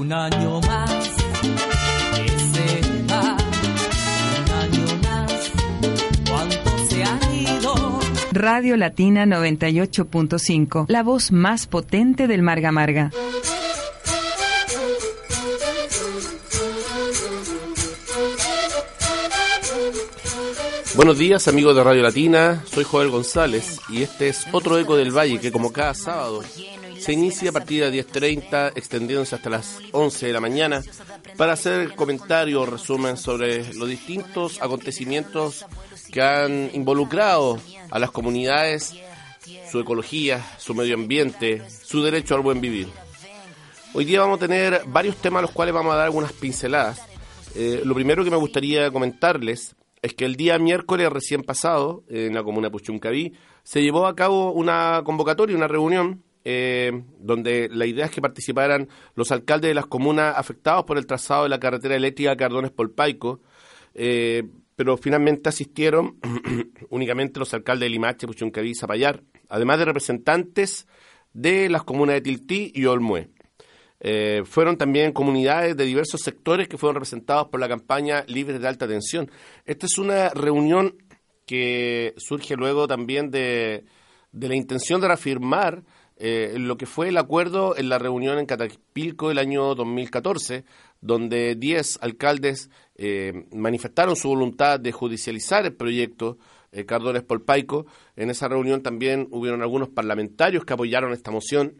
Un año más que se va, un año más, cuánto se ha ido. Radio Latina 98.5, la voz más potente del Marga Marga. Buenos días amigos de Radio Latina, soy Joel González y este es otro Eco del Valle que como cada sábado se inicia a partir de 10.30 extendiéndose hasta las 11 de la mañana para hacer comentarios o resumen sobre los distintos acontecimientos que han involucrado a las comunidades, su ecología, su medio ambiente, su derecho al buen vivir. Hoy día vamos a tener varios temas a los cuales vamos a dar algunas pinceladas. Eh, lo primero que me gustaría comentarles es que el día miércoles recién pasado, en la comuna Puchuncaví, se llevó a cabo una convocatoria, una reunión, eh, donde la idea es que participaran los alcaldes de las comunas afectados por el trazado de la carretera eléctrica Cardones-Polpaico, eh, pero finalmente asistieron únicamente los alcaldes de Limache, Puchuncaví y Zapallar, además de representantes de las comunas de Tiltí y Olmué. Eh, fueron también comunidades de diversos sectores que fueron representados por la campaña Libres de Alta Tensión. Esta es una reunión que surge luego también de, la intención de reafirmar eh, lo que fue el acuerdo en la reunión en Catapilco del año 2014, donde 10 alcaldes eh, manifestaron su voluntad de judicializar el proyecto Cardones Polpaico. En esa reunión también hubieron algunos parlamentarios que apoyaron esta moción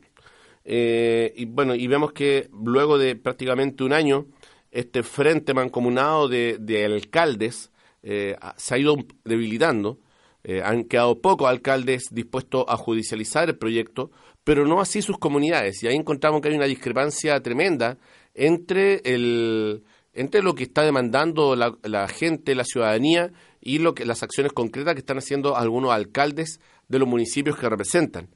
eh, y bueno, y vemos que luego de prácticamente un año, este frente mancomunado de, alcaldes eh, se ha ido debilitando. Eh, han quedado pocos alcaldes dispuestos a judicializar el proyecto, pero no así sus comunidades. Y ahí encontramos que hay una discrepancia tremenda entre, el, entre lo que está demandando la, la gente, la ciudadanía, y lo que, las acciones concretas que están haciendo algunos alcaldes de los municipios que representan.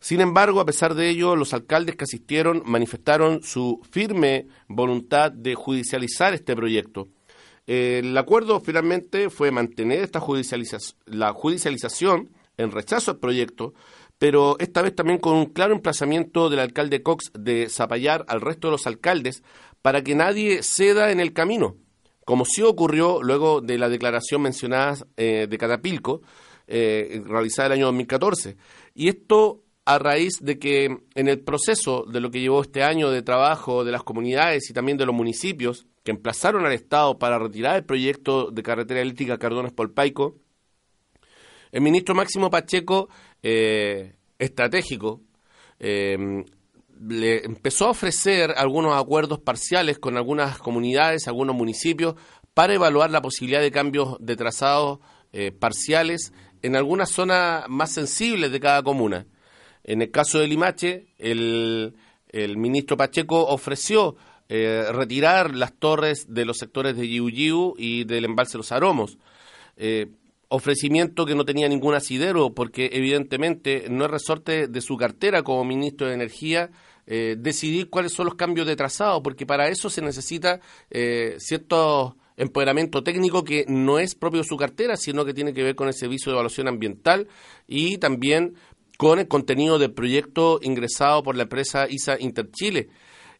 Sin embargo, a pesar de ello, los alcaldes que asistieron manifestaron su firme voluntad de judicializar este proyecto. El acuerdo finalmente fue mantener esta la judicialización en rechazo al proyecto, pero esta vez también con un claro emplazamiento del alcalde Cox de zapallar al resto de los alcaldes para que nadie ceda en el camino, como sí ocurrió luego de la declaración mencionada eh, de Catapilco, eh, realizada el año 2014. Y esto a raíz de que en el proceso de lo que llevó este año de trabajo de las comunidades y también de los municipios que emplazaron al Estado para retirar el proyecto de carretera eléctrica Cardones-Polpaico, el ministro Máximo Pacheco, eh, estratégico, eh, le empezó a ofrecer algunos acuerdos parciales con algunas comunidades, algunos municipios, para evaluar la posibilidad de cambios de trazados eh, parciales en algunas zonas más sensibles de cada comuna. En el caso de Limache, el, ministro Pacheco ofreció eh, retirar las torres de los sectores de Yiu y del embalse Los Aromos. Eh, ofrecimiento que no tenía ningún asidero, porque evidentemente no es resorte de su cartera como ministro de Energía eh, decidir cuáles son los cambios de trazado, porque para eso se necesita cierto empoderamiento técnico que no es propio de su cartera, sino que tiene que ver con el servicio de evaluación ambiental y también con el contenido del proyecto ingresado por la empresa ISA Interchile.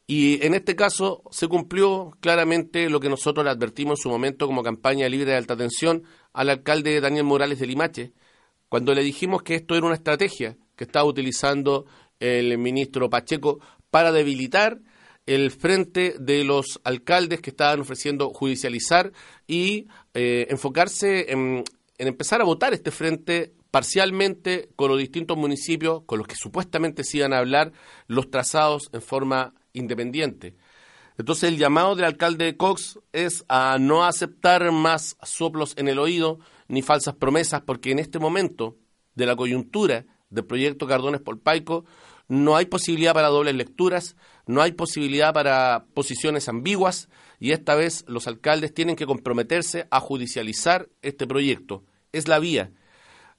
Y en este caso se cumplió claramente lo que nosotros le advertimos en su momento como campaña libre de alta tensión al alcalde Daniel Morales de Limache, cuando le dijimos que esto era una estrategia que estaba utilizando el ministro Pacheco para debilitar el frente de los alcaldes que estaban ofreciendo judicializar y eh, enfocarse en, en empezar a votar este frente parcialmente con los distintos municipios con los que supuestamente se iban a hablar los trazados en forma independiente. Entonces el llamado del alcalde Cox es a no aceptar más soplos en el oído ni falsas promesas, porque en este momento de la coyuntura del proyecto Cardones Polpaico no hay posibilidad para dobles lecturas, no hay posibilidad para posiciones ambiguas y esta vez los alcaldes tienen que comprometerse a judicializar este proyecto. Es la vía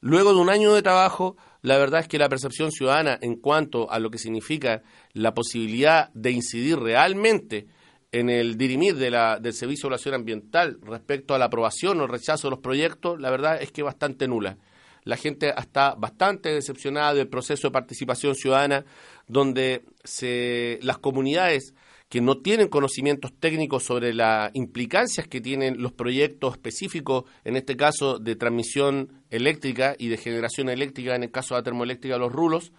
Luego de un año de trabajo, la verdad es que la percepción ciudadana en cuanto a lo que significa la posibilidad de incidir realmente en el dirimir de la, del Servicio de Evaluación Ambiental respecto a la aprobación o rechazo de los proyectos, la verdad es que bastante nula. La gente está bastante decepcionada del proceso de participación ciudadana, donde se, las comunidades que no tienen conocimientos técnicos sobre las implicancias que tienen los proyectos específicos, en este caso de transmisión eléctrica y de generación eléctrica, en el caso de la termoeléctrica, los rulos,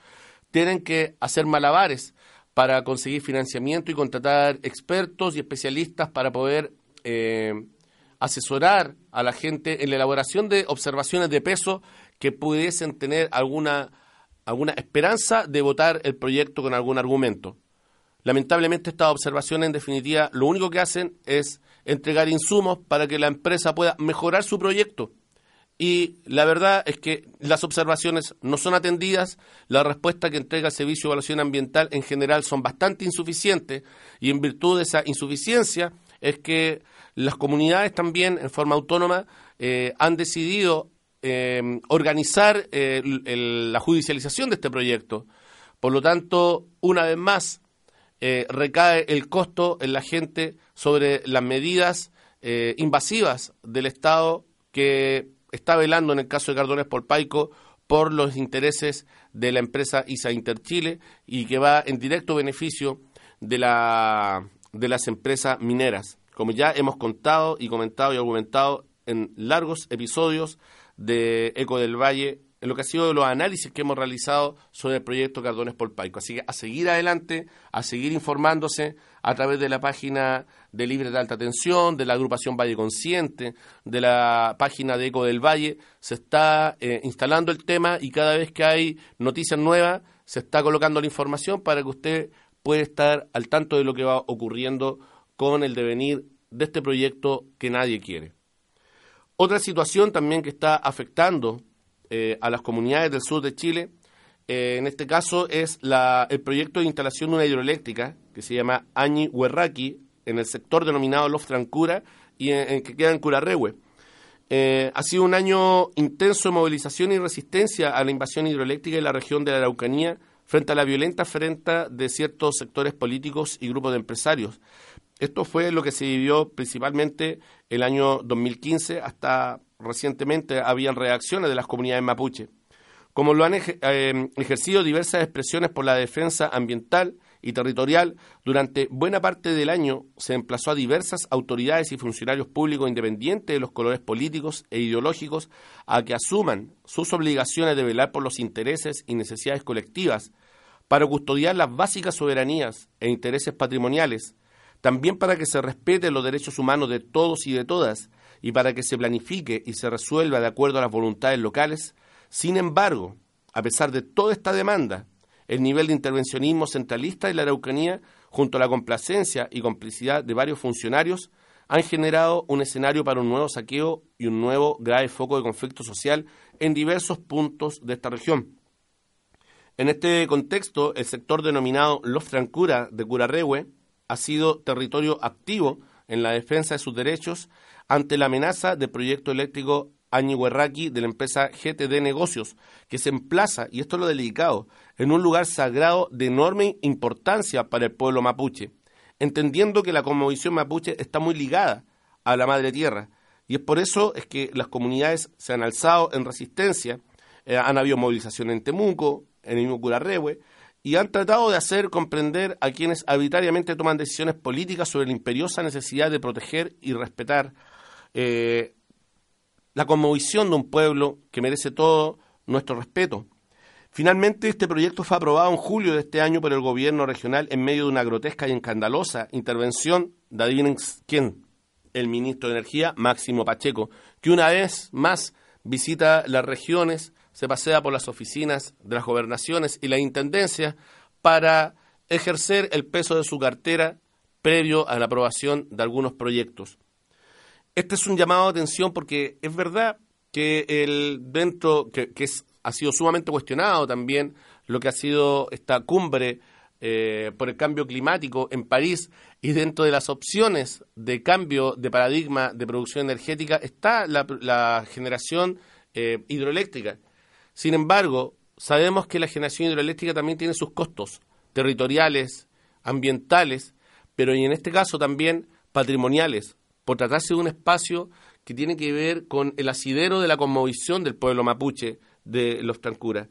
tienen que hacer malabares para conseguir financiamiento y contratar expertos y especialistas para poder eh, asesorar a la gente en la elaboración de observaciones de peso que pudiesen tener alguna, alguna esperanza de votar el proyecto con algún argumento. Lamentablemente estas observaciones en definitiva lo único que hacen es entregar insumos para que la empresa pueda mejorar su proyecto. Y la verdad es que las observaciones no son atendidas, la respuesta que entrega el Servicio de Evaluación Ambiental en general son bastante insuficientes y en virtud de esa insuficiencia es que las comunidades también en forma autónoma eh, han decidido eh, organizar eh, la judicialización de este proyecto. Por lo tanto, una vez más, eh, recae el costo en la gente sobre las medidas eh, invasivas del Estado que está velando en el caso de Cardones Polpaico por los intereses de la empresa ISA Interchile y que va en directo beneficio de, la, de las empresas mineras. Como ya hemos contado y comentado y argumentado en largos episodios de Eco del Valle en lo que ha sido los análisis que hemos realizado sobre el proyecto Cardones Polpaico. Así que a seguir adelante, a seguir informándose a través de la página de Libre de Alta Tensión, de la agrupación Valle Consciente, de la página de Eco del Valle. Se está eh, instalando el tema y cada vez que hay noticias nuevas, se está colocando la información para que usted pueda estar al tanto de lo que va ocurriendo con el devenir de este proyecto que nadie quiere. Otra situación también que está afectando eh, a las comunidades del sur de Chile. Eh, en este caso es el proyecto de instalación de una hidroeléctrica que se llama Añi Huerraqui en el sector denominado Los Francura y en, que queda en Curarrehue. Eh, ha sido un año intenso de movilización y resistencia a la invasión hidroeléctrica en la región de la Araucanía frente a la violenta frente de ciertos sectores políticos y grupos de empresarios. Esto fue lo que se vivió principalmente el año 2015 hasta recientemente habían reacciones de las comunidades mapuche, como lo han eh, ejercido diversas expresiones por la defensa ambiental y territorial, durante buena parte del año se emplazó a diversas autoridades y funcionarios públicos independientes de los colores políticos e ideológicos a que asuman sus obligaciones de velar por los intereses y necesidades colectivas, para custodiar las básicas soberanías e intereses patrimoniales, también para que se respeten los derechos humanos de todos y de todas, y para que se planifique y se resuelva de acuerdo a las voluntades locales. Sin embargo, a pesar de toda esta demanda, el nivel de intervencionismo centralista de la Araucanía, junto a la complacencia y complicidad de varios funcionarios, han generado un escenario para un nuevo saqueo y un nuevo grave foco de conflicto social en diversos puntos de esta región. En este contexto, el sector denominado Los Francura de Curarrehue ha sido territorio activo en la defensa de sus derechos ante la amenaza del proyecto eléctrico Añihuerraqui de la empresa GTD Negocios, que se emplaza, y esto es lo delicado, en un lugar sagrado de enorme importancia para el pueblo mapuche, entendiendo que la conmovisión mapuche está muy ligada a la madre tierra, y es por eso es que las comunidades se han alzado en resistencia, eh, han habido movilización en Temuco, en el mismo Curarrehue, y han tratado de hacer comprender a quienes arbitrariamente toman decisiones políticas sobre la imperiosa necesidad de proteger y respetar eh, la conmovisión de un pueblo que merece todo nuestro respeto. Finalmente, este proyecto fue aprobado en julio de este año por el gobierno regional en medio de una grotesca y escandalosa intervención de adivinen quién, el ministro de Energía, Máximo Pacheco, que una vez más visita las regiones, se pasea por las oficinas de las gobernaciones y la intendencia para ejercer el peso de su cartera previo a la aprobación de algunos proyectos. Este es un llamado de atención porque es verdad que el dentro, que, ha sido sumamente cuestionado también lo que ha sido esta cumbre eh, por el cambio climático en París y dentro de las opciones de cambio de paradigma de producción energética está la, generación eh, hidroeléctrica. Sin embargo, sabemos que la generación hidroeléctrica también tiene sus costos territoriales, ambientales, pero y en este caso también patrimoniales, por tratarse de un espacio que tiene que ver con el asidero de la conmovisión del pueblo mapuche de los Trancuras.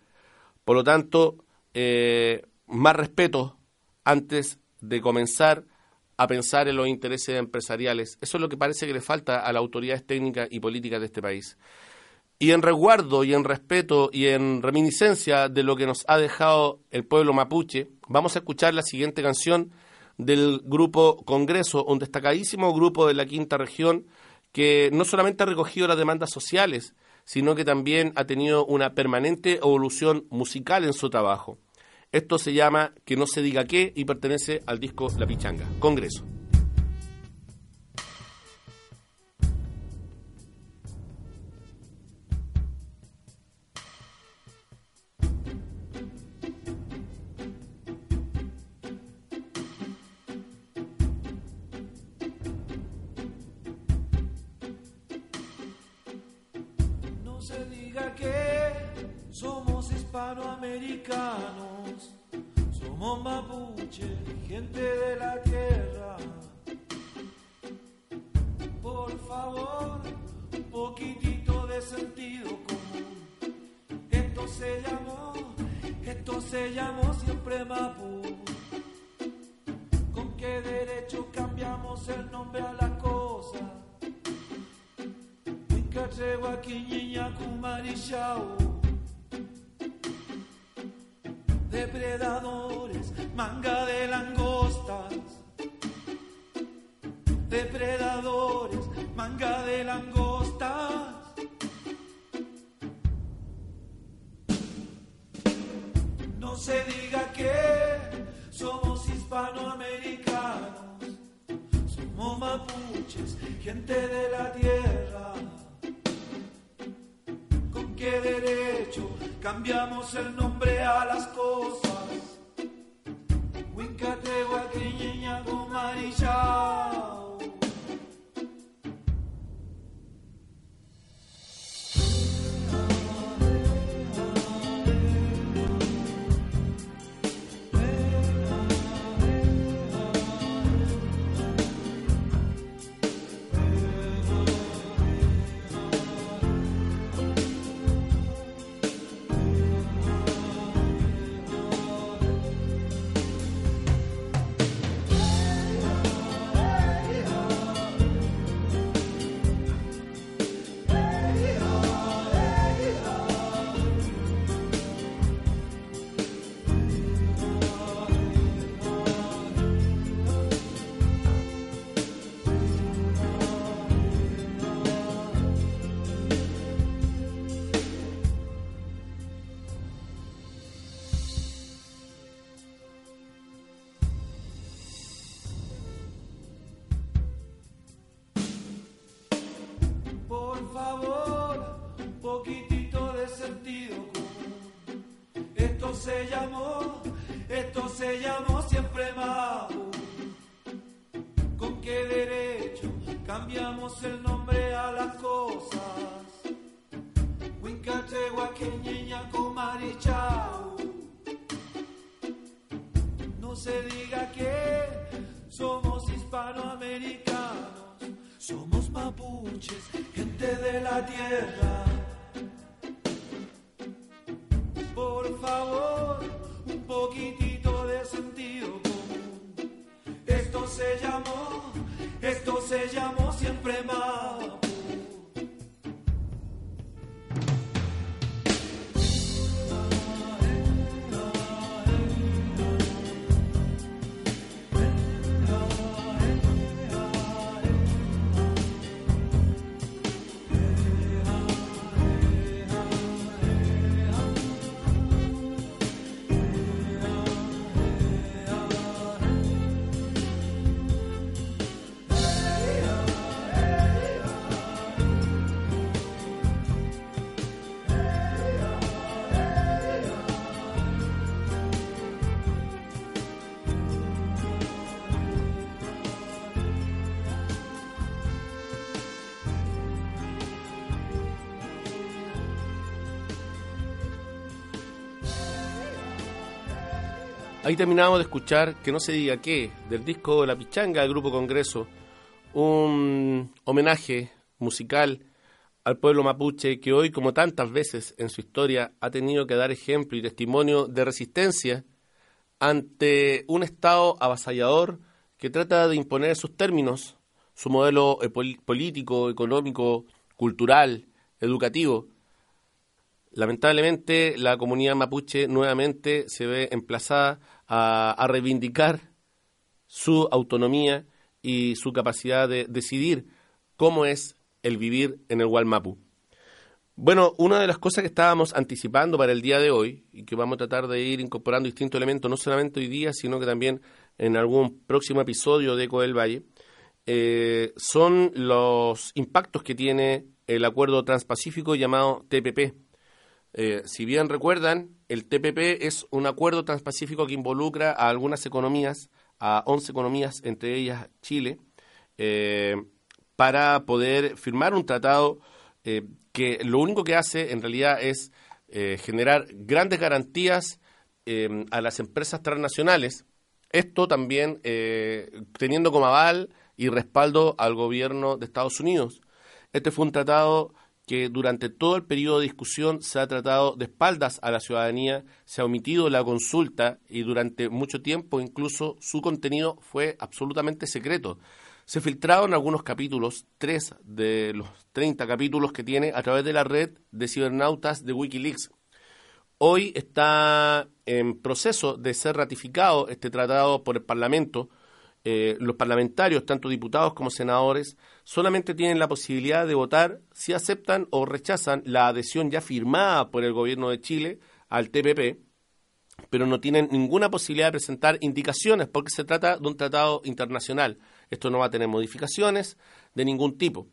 Por lo tanto, eh, más respeto antes de comenzar a pensar en los intereses empresariales. Eso es lo que parece que le falta a las autoridades técnicas y políticas de este país. Y en resguardo y en respeto y en reminiscencia de lo que nos ha dejado el pueblo mapuche, vamos a escuchar la siguiente canción del grupo Congreso, un destacadísimo grupo de la quinta región que no solamente ha recogido las demandas sociales, sino que también ha tenido una permanente evolución musical en su trabajo. Esto se llama Que no se diga qué y pertenece al disco La Pichanga, Congreso. Hispanoamericanos, somos mapuche, gente de la tierra. Por favor, un poquitito de sentido común. Esto se llamó, esto se llamó siempre Mapu. ¿Con qué derecho cambiamos el nombre a la cosa? aquí, niña, Kumarichao depredadores, manga de langostas. Depredadores, manga de langostas. No se diga que somos hispanoamericanos, somos mapuches, gente de la tierra. ¿Con qué derecho? Cambiamos el nombre a las cosas. Wincategua, Quiñeña, Ahí terminamos de escuchar Que no se diga qué, del disco La Pichanga del Grupo Congreso, un homenaje musical al pueblo mapuche que hoy, como tantas veces en su historia, ha tenido que dar ejemplo y testimonio de resistencia ante un Estado avasallador que trata de imponer sus términos, su modelo eh, político, económico, cultural, educativo. Lamentablemente, la comunidad mapuche nuevamente se ve emplazada a reivindicar su autonomía y su capacidad de decidir cómo es el vivir en el Gualmapu. Bueno, una de las cosas que estábamos anticipando para el día de hoy y que vamos a tratar de ir incorporando distintos elementos, no solamente hoy día, sino que también en algún próximo episodio de Eco del Valle, eh, son los impactos que tiene el acuerdo transpacífico llamado TPP. Eh, si bien recuerdan, el TPP es un acuerdo transpacífico que involucra a algunas economías, a 11 economías, entre ellas Chile, eh, para poder firmar un tratado eh, que lo único que hace en realidad es generar grandes garantías em, a las empresas transnacionales. Esto también teniendo como aval y respaldo al gobierno de Estados Unidos. Este fue un tratado que durante todo el periodo de discusión se ha tratado de espaldas a la ciudadanía, se ha omitido la consulta y durante mucho tiempo incluso su contenido fue absolutamente secreto. Se filtraron algunos capítulos, tres de los 30 capítulos que tiene a través de la red de cibernautas de Wikileaks. Hoy está en proceso de ser ratificado este tratado por el Parlamento. Eh, los parlamentarios, tanto diputados como senadores, solamente tienen la posibilidad de votar si aceptan o rechazan la adhesión ya firmada por el gobierno de Chile al TPP, pero no tienen ninguna posibilidad de presentar indicaciones porque se trata de un tratado internacional. Esto no va a tener modificaciones de ningún tipo.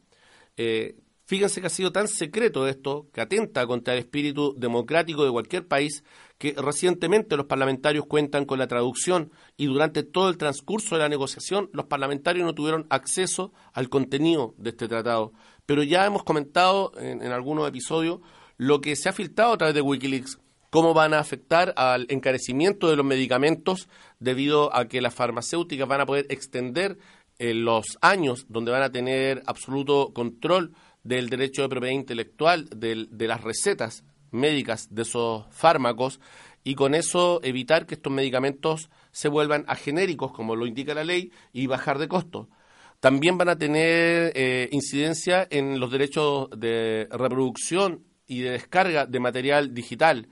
Eh, fíjense que ha sido tan secreto esto, que atenta contra el espíritu democrático de cualquier país, que recientemente los parlamentarios cuentan con la traducción y durante todo el transcurso de la negociación los parlamentarios no tuvieron acceso al contenido de este tratado. Pero ya hemos comentado en, algunos episodios lo que se ha filtrado a través de Wikileaks cómo van a afectar al encarecimiento de los medicamentos debido a que las farmacéuticas van a poder extender en los años donde van a tener absoluto control del derecho de propiedad intelectual, de, las recetas médicas de esos fármacos y con eso evitar que estos medicamentos se vuelvan a genéricos, como lo indica la ley, y bajar de costo. También van a tener eh, incidencia en los derechos de reproducción y de descarga de material digital.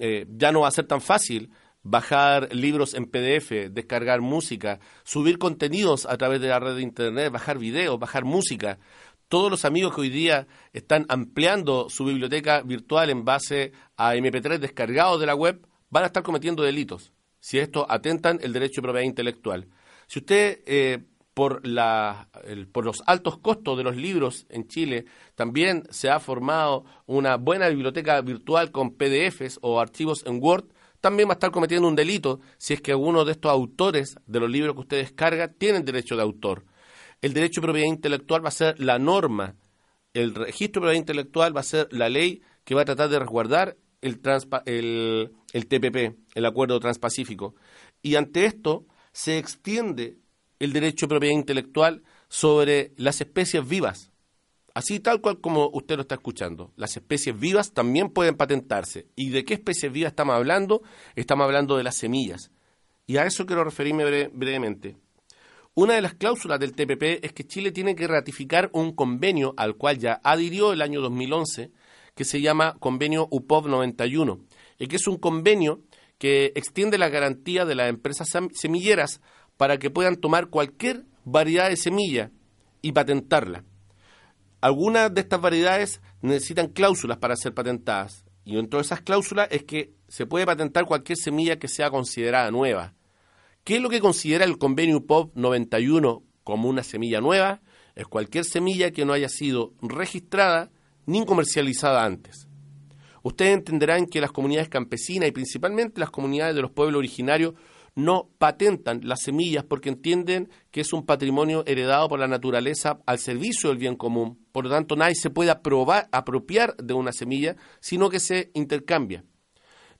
Eh, ya no va a ser tan fácil bajar libros en PDF, descargar música, subir contenidos a través de la red de Internet, bajar videos, bajar música. Todos los amigos que hoy día están ampliando su biblioteca virtual en base a MP3 descargados de la web van a estar cometiendo delitos si esto atentan el derecho de propiedad intelectual. Si usted, eh, por, la, por los altos costos de los libros en Chile, también se ha formado una buena biblioteca virtual con PDFs o archivos en Word, también va a estar cometiendo un delito si es que alguno de estos autores de los libros que usted descarga tienen derecho de autor. El derecho de propiedad intelectual va a ser la norma, el registro de propiedad intelectual va a ser la ley que va a tratar de resguardar el, el, el TPP, el Acuerdo Transpacífico. Y ante esto se extiende el derecho de propiedad intelectual sobre las especies vivas. Así tal cual como usted lo está escuchando. Las especies vivas también pueden patentarse. ¿Y de qué especies vivas estamos hablando? Estamos hablando de las semillas. Y a eso quiero referirme brevemente. Una de las cláusulas del TPP es que Chile tiene que ratificar un convenio al cual ya adhirió el año 2011, que se llama Convenio UPOV 91, y que es un convenio que extiende la garantía de las empresas semilleras para que puedan tomar cualquier variedad de semilla y patentarla. Algunas de estas variedades necesitan cláusulas para ser patentadas. Y dentro de esas cláusulas es que se puede patentar cualquier semilla que sea considerada nueva. ¿Qué es lo que considera el convenio POP 91 como una semilla nueva? Es cualquier semilla que no haya sido registrada ni comercializada antes. Ustedes entenderán que las comunidades campesinas y principalmente las comunidades de los pueblos originarios no patentan las semillas porque entienden que es un patrimonio heredado por la naturaleza al servicio del bien común. Por lo tanto, nadie se puede apropiar de una semilla, sino que se intercambia.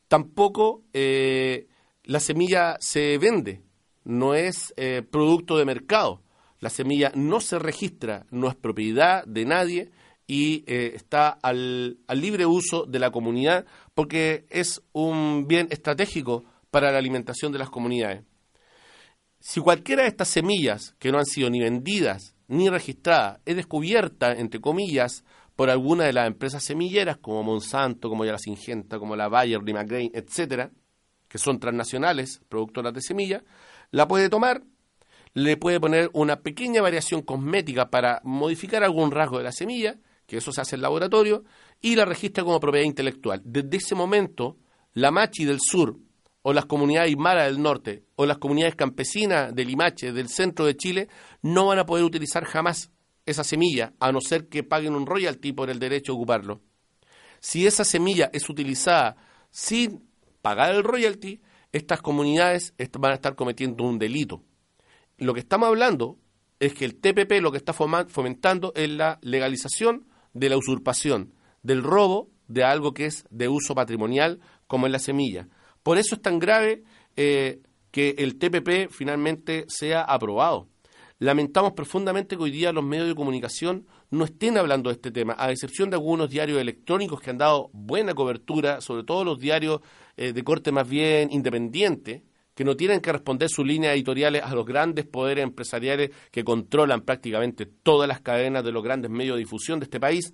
Tampoco eh, la semilla se vende, no es eh, producto de mercado. La semilla no se registra, no es propiedad de nadie y eh, está al libre uso de la comunidad porque es un bien estratégico para la alimentación de las comunidades. si cualquiera de estas semillas que no han sido ni vendidas ni registradas es descubierta, entre comillas, por alguna de las empresas semilleras como Monsanto, como ya Singenta, como la Bayer, Limagrain, etcétera, que son transnacionales, productoras de semillas, la puede tomar, le puede poner una pequeña variación cosmética para modificar algún rasgo de la semilla, que eso se hace en laboratorio, y la registra como propiedad intelectual. Desde ese momento, la Machi del sur, o las comunidades Aymara del norte, o las comunidades campesinas del Limache, del centro de Chile, no van a poder utilizar jamás esa semilla, a no ser que paguen un royalty por el derecho a ocuparlo. Si esa semilla es utilizada sin pagar el royalty, estas comunidades van a estar cometiendo un delito. Lo que estamos hablando es que el TPP lo que está fomentando es la legalización de la usurpación, del robo de algo que es de uso patrimonial, como es la semilla. Por eso es tan grave eh, que el TPP finalmente sea aprobado. Lamentamos profundamente que hoy día los medios de comunicación no estén hablando de este tema, a excepción de algunos diarios electrónicos que han dado buena cobertura, sobre todo los diarios eh, de corte más bien independiente, que no tienen que responder sus líneas editoriales a los grandes poderes empresariales que controlan prácticamente todas las cadenas de los grandes medios de difusión de este país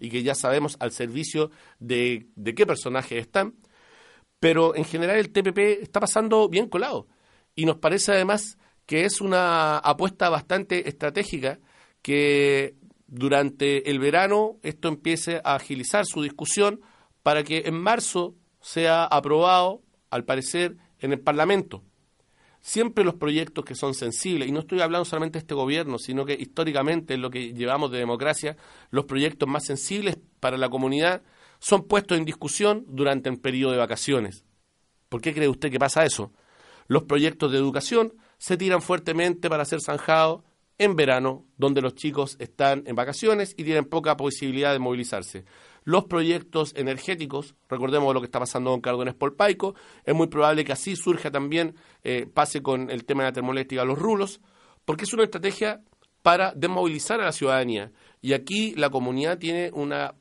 y que ya sabemos al servicio de, de qué personajes están. Pero en general el TPP está pasando bien colado y nos parece además que es una apuesta bastante estratégica que durante el verano esto empiece a agilizar su discusión para que en marzo sea aprobado, al parecer, en el Parlamento. Siempre los proyectos que son sensibles, y no estoy hablando solamente de este gobierno, sino que históricamente en lo que llevamos de democracia, los proyectos más sensibles para la comunidad son puestos en discusión durante el periodo de vacaciones. ¿Por qué cree usted que pasa eso? Los proyectos de educación se tiran fuertemente para ser zanjados en verano, donde los chicos están en vacaciones y tienen poca posibilidad de movilizarse los proyectos energéticos, recordemos lo que está pasando con Cárdenas Polpaico, es muy probable que así surja también, eh, pase con el tema de la termoeléctrica los rulos, porque es una estrategia para desmovilizar a la ciudadanía. Y aquí la comunidad tiene una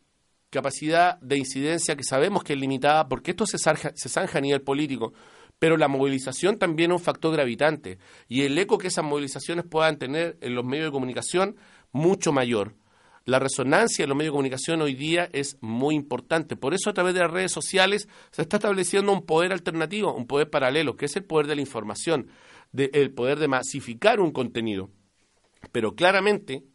capacidad de incidencia que sabemos que es limitada, porque esto se, se zanja a nivel político, pero la movilización también es un factor gravitante, y el eco que esas movilizaciones puedan tener en los medios de comunicación, mucho mayor. La resonancia en los medios de comunicación hoy día es muy importante. Por eso a través de las redes sociales se está estableciendo un poder alternativo, un poder paralelo, que es el poder de la información, el poder de masificar un contenido. Pero claramente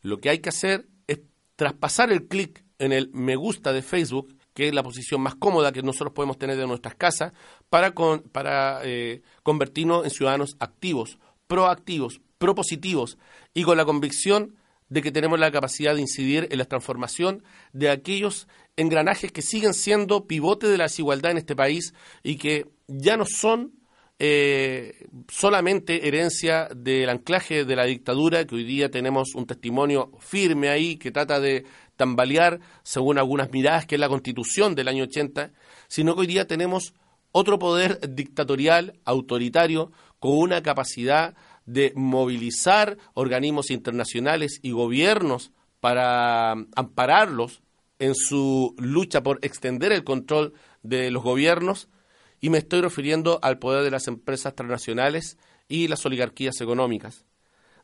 lo que hay que hacer es traspasar el clic en el me gusta de Facebook, que es la posición más cómoda que nosotros podemos tener de nuestras casas, para, para eh, convertirnos en ciudadanos activos, proactivos, propositivos y con la convicción de que tenemos la capacidad de incidir en la transformación de aquellos engranajes que siguen siendo pivote de la desigualdad en este país y que ya no son eh, solamente herencia del anclaje de la dictadura, que hoy día tenemos un testimonio firme ahí que trata de tambalear, según algunas miradas, que es la constitución del año 80, sino que hoy día tenemos otro poder dictatorial, autoritario, con una capacidad de movilizar organismos internacionales y gobiernos para ampararlos en su lucha por extender el control de los gobiernos y me estoy refiriendo al poder de las empresas transnacionales y las oligarquías económicas.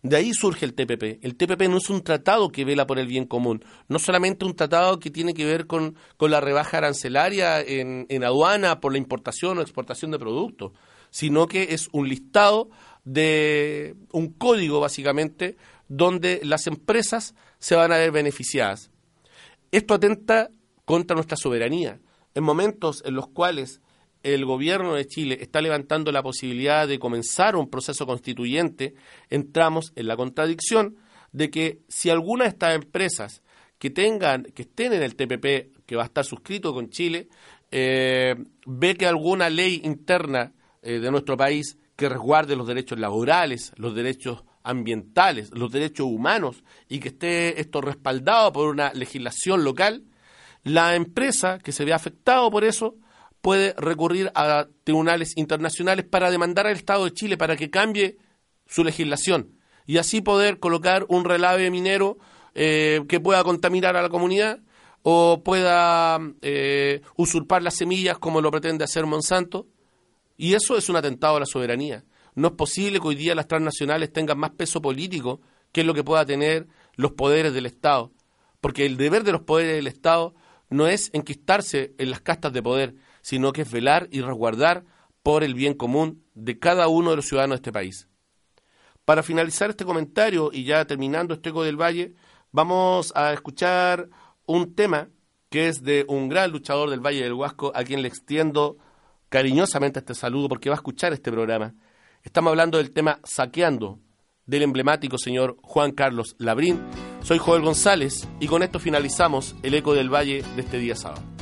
De ahí surge el TPP. El TPP no es un tratado que vela por el bien común, no solamente un tratado que tiene que ver con, la rebaja arancelaria en, en aduana por la importación o exportación de productos, sino que es un listado de un código básicamente donde las empresas se van a ver beneficiadas. Esto atenta contra nuestra soberanía. En momentos en los cuales el gobierno de Chile está levantando la posibilidad de comenzar un proceso constituyente, entramos en la contradicción de que si alguna de estas empresas que tengan, que estén en el TPP, que va a estar suscrito con Chile, eh, ve que alguna ley interna eh, de nuestro país que resguarde los derechos laborales, los derechos ambientales, los derechos humanos y que esté esto respaldado por una legislación local, la empresa que se vea afectado por eso puede recurrir a tribunales internacionales para demandar al Estado de Chile para que cambie su legislación y así poder colocar un relave minero eh, que pueda contaminar a la comunidad o pueda eh, usurpar las semillas como lo pretende hacer Monsanto y eso es un atentado a la soberanía. No es posible que hoy día las transnacionales tengan más peso político que lo que pueda tener los poderes del Estado. Porque el deber de los poderes del Estado no es enquistarse en las castas de poder, sino que es velar y resguardar por el bien común de cada uno de los ciudadanos de este país. Para finalizar este comentario y ya terminando este eco del Valle, vamos a escuchar un tema que es de un gran luchador del Valle del Huasco, a quien le extiendo cariñosamente este saludo porque va a escuchar este programa. Estamos hablando del tema Saqueando, del emblemático señor Juan Carlos Labrín. Soy Joel González y con esto finalizamos el eco del Valle de este día sábado.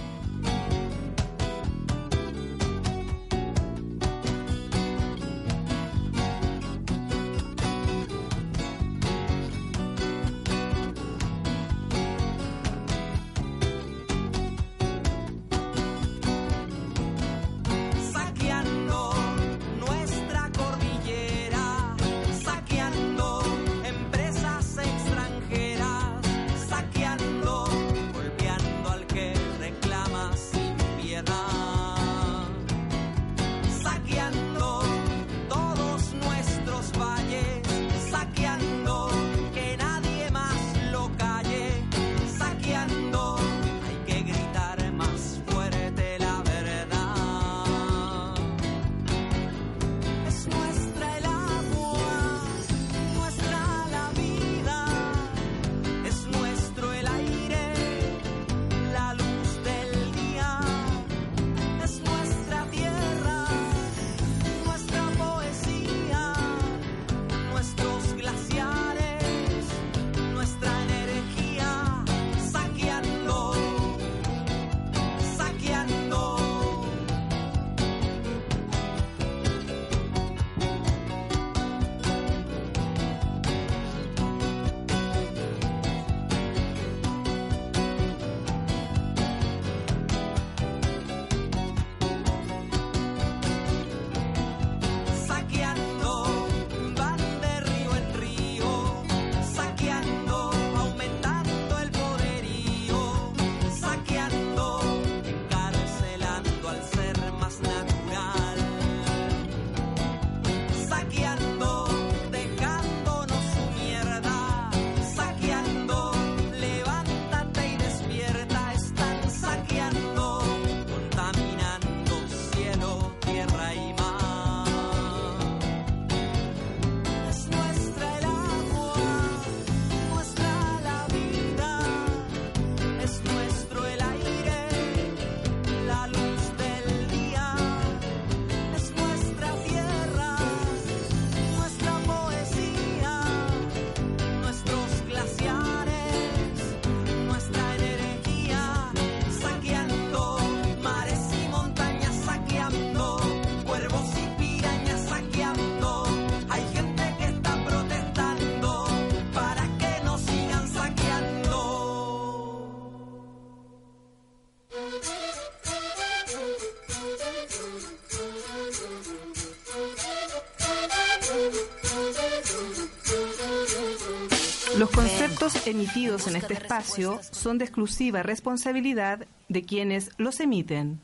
Los conceptos emitidos en este espacio son de exclusiva responsabilidad de quienes los emiten.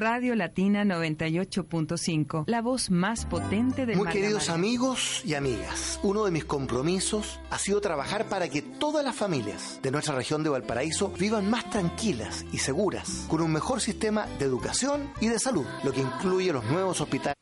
Radio Latina 98.5, la voz más potente del Muy queridos amigos y amigas, uno de mis compromisos ha sido trabajar para que todas las familias de nuestra región de Valparaíso vivan más tranquilas y seguras, con un mejor sistema de educación y de salud, lo que incluye los nuevos hospitales.